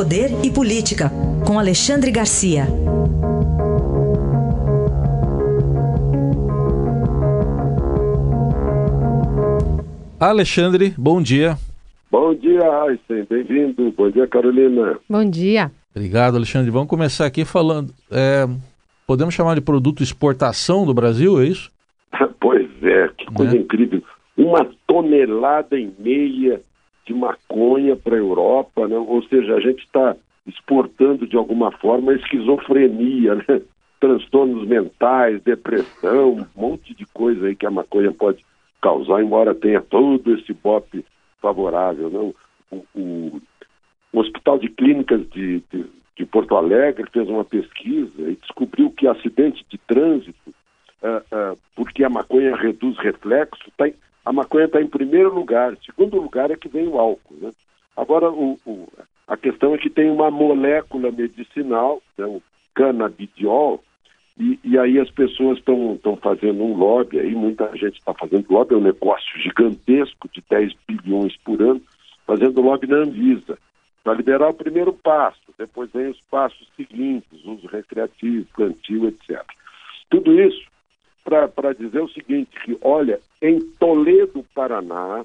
Poder e Política, com Alexandre Garcia. Alexandre, bom dia. Bom dia, Aysen. Bem-vindo. Bom dia, Carolina. Bom dia. Obrigado, Alexandre. Vamos começar aqui falando. É, podemos chamar de produto exportação do Brasil, é isso? pois é, que coisa é. incrível. Uma tonelada e meia de maconha para a Europa, né? ou seja, a gente está exportando de alguma forma a esquizofrenia, né? transtornos mentais, depressão, um monte de coisa aí que a maconha pode causar, embora tenha todo esse bope favorável. Né? O, o, o Hospital de Clínicas de, de, de, Porto Alegre fez uma pesquisa e descobriu que acidente de trânsito, uh, uh, porque a maconha reduz reflexo, tá em, a maconha está em primeiro lugar. Segundo lugar é que vem o álcool. Né? Agora, o, o, a questão é que tem uma molécula medicinal, né, o canabidiol, e, e, aí as pessoas estão fazendo um lobby, aí muita gente está fazendo lobby, é um negócio gigantesco de 10 bilhões por ano, fazendo lobby na Anvisa, para liberar o primeiro passo, depois vem os passos seguintes, uso recreativo, plantio, etc. Tudo isso para dizer o seguinte, que olha, em Toledo, Paraná,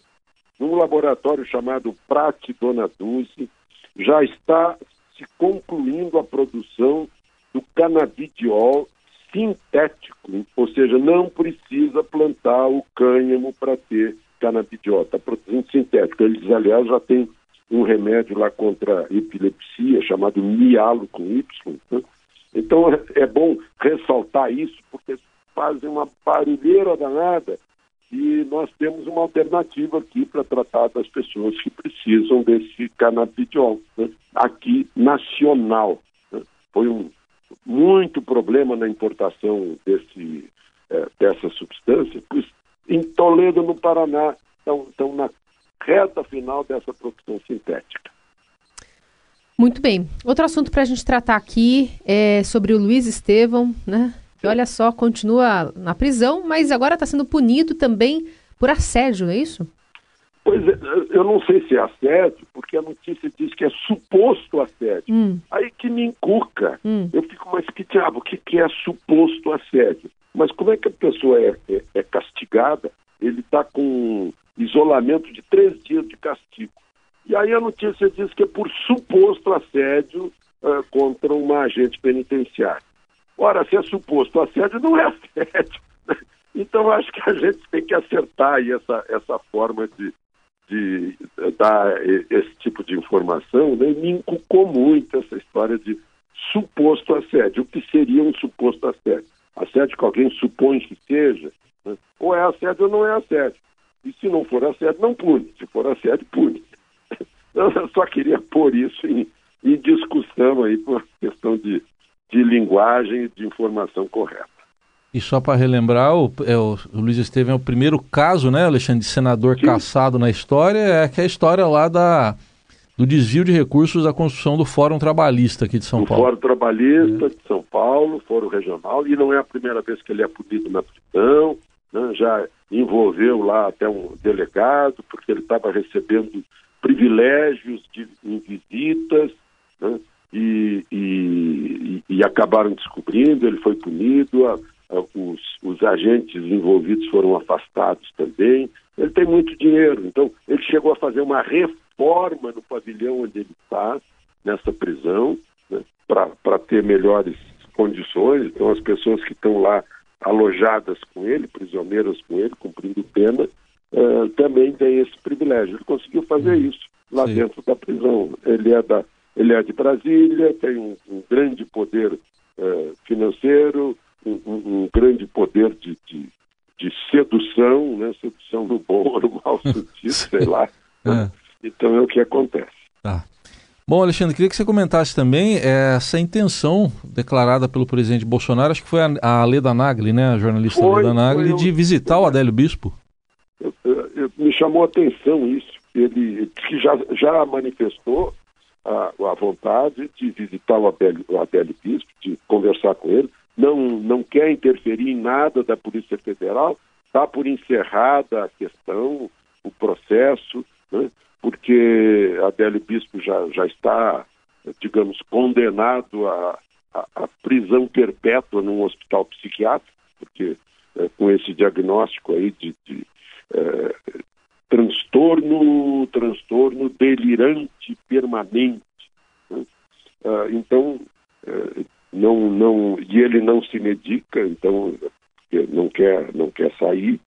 num laboratório chamado Prate Dona Dulce, já está se concluindo a produção do canabidiol sintético, ou seja, não precisa plantar o cânhamo para ter canabidiol, está produzindo sintético. Eles, aliás, já têm um remédio lá contra a epilepsia chamado mialo com Y. Né? Então é, bom ressaltar isso, porque fazem uma barulheira danada e nós temos uma alternativa aqui para tratar das pessoas que precisam desse canabidiol, né? aqui nacional. Né? Foi um muito problema na importação desse, é, dessa substância, pois em Toledo, no Paraná, estão, na reta final dessa produção sintética. Muito bem. Outro assunto para a gente tratar aqui é sobre o Luiz Estevão, né? Que olha só, continua na prisão, mas agora está sendo punido também por assédio, é isso? Pois é, eu não sei se é assédio, porque a notícia diz que é suposto assédio. Hum. Aí que me encuca. Hum. Eu fico, mas que diabo, o que, que é suposto assédio? Mas como é que a pessoa é, é, é castigada? Ele está com isolamento de três dias de castigo. E aí a notícia diz que é por suposto assédio uh, contra uma agente penitenciária. Ora, se é suposto assédio, não é assédio. Então, acho que a gente tem que acertar aí essa, essa forma de, de dar esse tipo de informação, né? me inculcou muito essa história de suposto assédio. O que seria um suposto assédio? Assédio que alguém supõe que seja, né? ou é assédio ou não é assédio. E se não for assédio, não pune. Se for assédio, pune. Eu só queria pôr isso em, em discussão aí por questão de, de linguagem e de informação correta. E só para relembrar, o, é, o, o, Luiz Estevam é o primeiro caso, né, Alexandre, de senador Sim. caçado na história, é que é a história lá da, do desvio de recursos da construção do Fórum Trabalhista aqui de São do Paulo. Fórum Trabalhista é. de São Paulo, Fórum Regional, e não é a primeira vez que ele é punido na prisão, né, já envolveu lá até um delegado, porque ele estava recebendo privilégios de, em visitas, né, e, e, e, acabaram descobrindo, ele foi punido, a, ah, os, os agentes envolvidos foram afastados também. Ele tem muito dinheiro, então ele chegou a fazer uma reforma no pavilhão onde ele está, nessa prisão, né, para ter melhores condições. Então as pessoas que estão lá alojadas com ele, prisioneiras com ele, cumprindo pena, uh, também têm esse privilégio. Ele conseguiu fazer hum. isso lá Sim. dentro da prisão. Ele é, da, ele é de Brasília, tem um, um grande poder uh, financeiro, um, um grande poder de, de, de, sedução, né? sedução no bom ou no mau sentido, sei lá. É. Então é o que acontece. Tá. Bom, Alexandre, queria que você comentasse também essa intenção declarada pelo presidente Bolsonaro, acho que foi a, a Leda Nagli, né, a jornalista foi, Leda Nagli, de visitar o Adélio Bispo. Eu, me chamou a atenção isso. Ele que já, já manifestou a, a vontade de visitar o Adélio, o Adélio Bispo, de conversar com ele não, não quer interferir em nada da Polícia Federal, está por encerrada a questão, o processo, né? porque Adélio Bispo já, já está digamos, condenado a, a, a prisão perpétua num hospital psiquiátrico, porque é, com esse diagnóstico aí de, de é, transtorno, transtorno delirante permanente. Né? Ah, então, é, não, não, e ele não se medica, então não quer, não quer sair.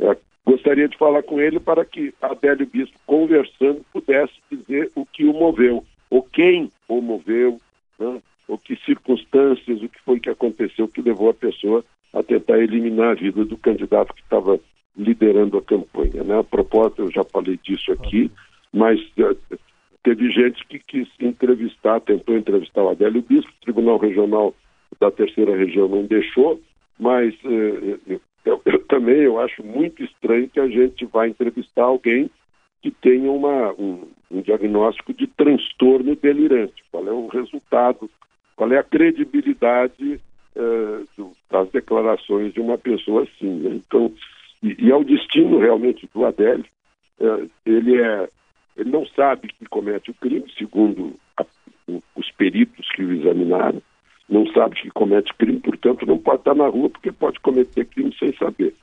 É, gostaria de falar com ele para que Adélio Bispo, conversando, pudesse dizer o que o moveu, ou quem o moveu, né? ou que circunstâncias, o que foi que aconteceu que levou a pessoa a tentar eliminar a vida do candidato que estava liderando a campanha. Né? A propósito, eu já falei disso aqui, mas uh, teve gente que quis entrevistar, tentou entrevistar o Adélio Bispo, o Tribunal Regional da Terceira Região não deixou, mas uh, eu, eu, também eu acho muito estranho que a gente vá entrevistar alguém que tenha uma, um, um diagnóstico de transtorno delirante. Qual é o resultado, qual é a credibilidade do, das declarações de uma pessoa assim. Né? Então, e, e, é o destino realmente do Adélio. Uh, ele, é, ele não sabe que comete o crime, segundo a, os peritos que o examinaram, não sabe que comete crime, portanto não pode estar na rua porque pode cometer crime sem saber.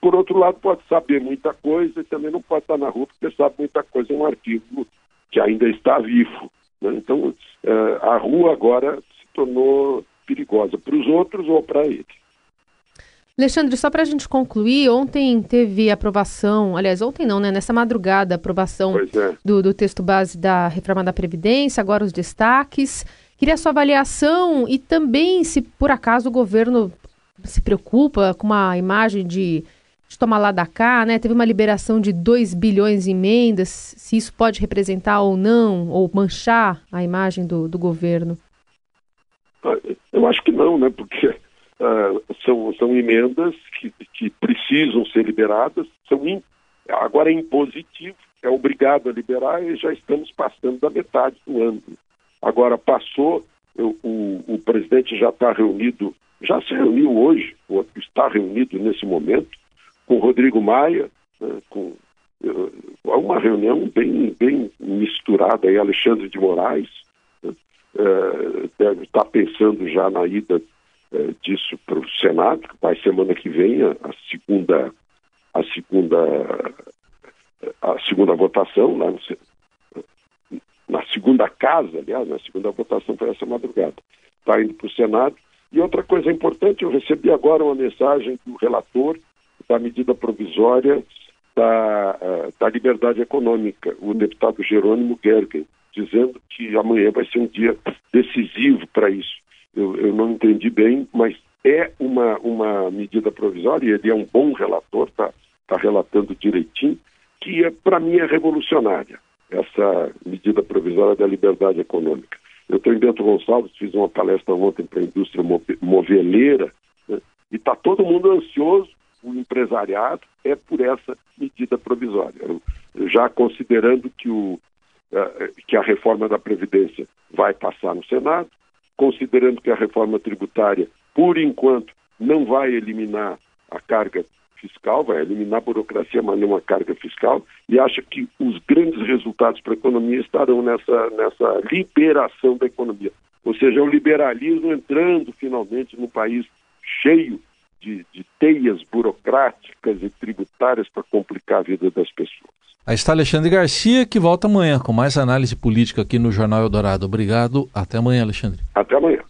Por outro lado, pode saber muita coisa e também não pode estar na rua porque sabe muita coisa em um artigo que ainda está vivo. Né? Então, uh, a rua agora se tornou perigosa para os outros ou para ele. Alexandre, só para a gente concluir, ontem teve aprovação, aliás, ontem não, né? Nessa madrugada, aprovação é. do, do texto base da reforma da Previdência, agora os destaques. Queria a sua avaliação e também se por acaso o governo se preocupa com uma imagem de de tomar lá da cá, né? Teve uma liberação de 2 bilhões em emendas, se isso pode representar ou não, ou manchar a imagem do, do governo. Ah, eu acho que não, né? Porque uh, são, são emendas que, que precisam ser liberadas, são in, agora é impositivo, é obrigado a liberar e já estamos passando da metade do ano. Agora passou, eu, o, o presidente já está reunido, já se reuniu hoje, ou está reunido nesse momento, com Rodrigo Maia, né, com uh, uma reunião bem, bem misturada aí, Alexandre de Moraes, né, uh, deve estar pensando já na ida disso para o Senado, que vai semana que vem a, segunda a segunda a segunda votação lá no, na segunda casa, aliás, na segunda votação foi essa madrugada. Está indo para o Senado. E outra coisa importante, eu recebi agora uma mensagem do relator da medida provisória da, eh, da liberdade econômica, o deputado Jerônimo Gergen, dizendo que amanhã vai ser um dia decisivo para isso. Eu, eu, não entendi bem, mas é uma, uma medida provisória, ele é um bom relator, está tá relatando direitinho, que é, para mim é revolucionária, essa medida provisória da liberdade econômica. Eu estou em Bento Gonçalves, fiz uma palestra ontem para a indústria moveleira, né, e está todo mundo ansioso o empresariado é por essa medida provisória. Já considerando que, o, eh, que a reforma da Previdência vai passar no Senado, considerando que a reforma tributária, por enquanto, não vai eliminar a carga fiscal, vai eliminar a burocracia, mas não a carga fiscal, e acha que os grandes resultados para a economia estarão nessa, nessa liberação da economia. Ou seja, o liberalismo entrando finalmente no país cheio de, de teias burocráticas e tributárias para complicar a vida das pessoas. Aí está Alexandre Garcia, que volta amanhã com mais análise política aqui no Jornal Eldorado. Obrigado. Até amanhã, Alexandre. Até amanhã.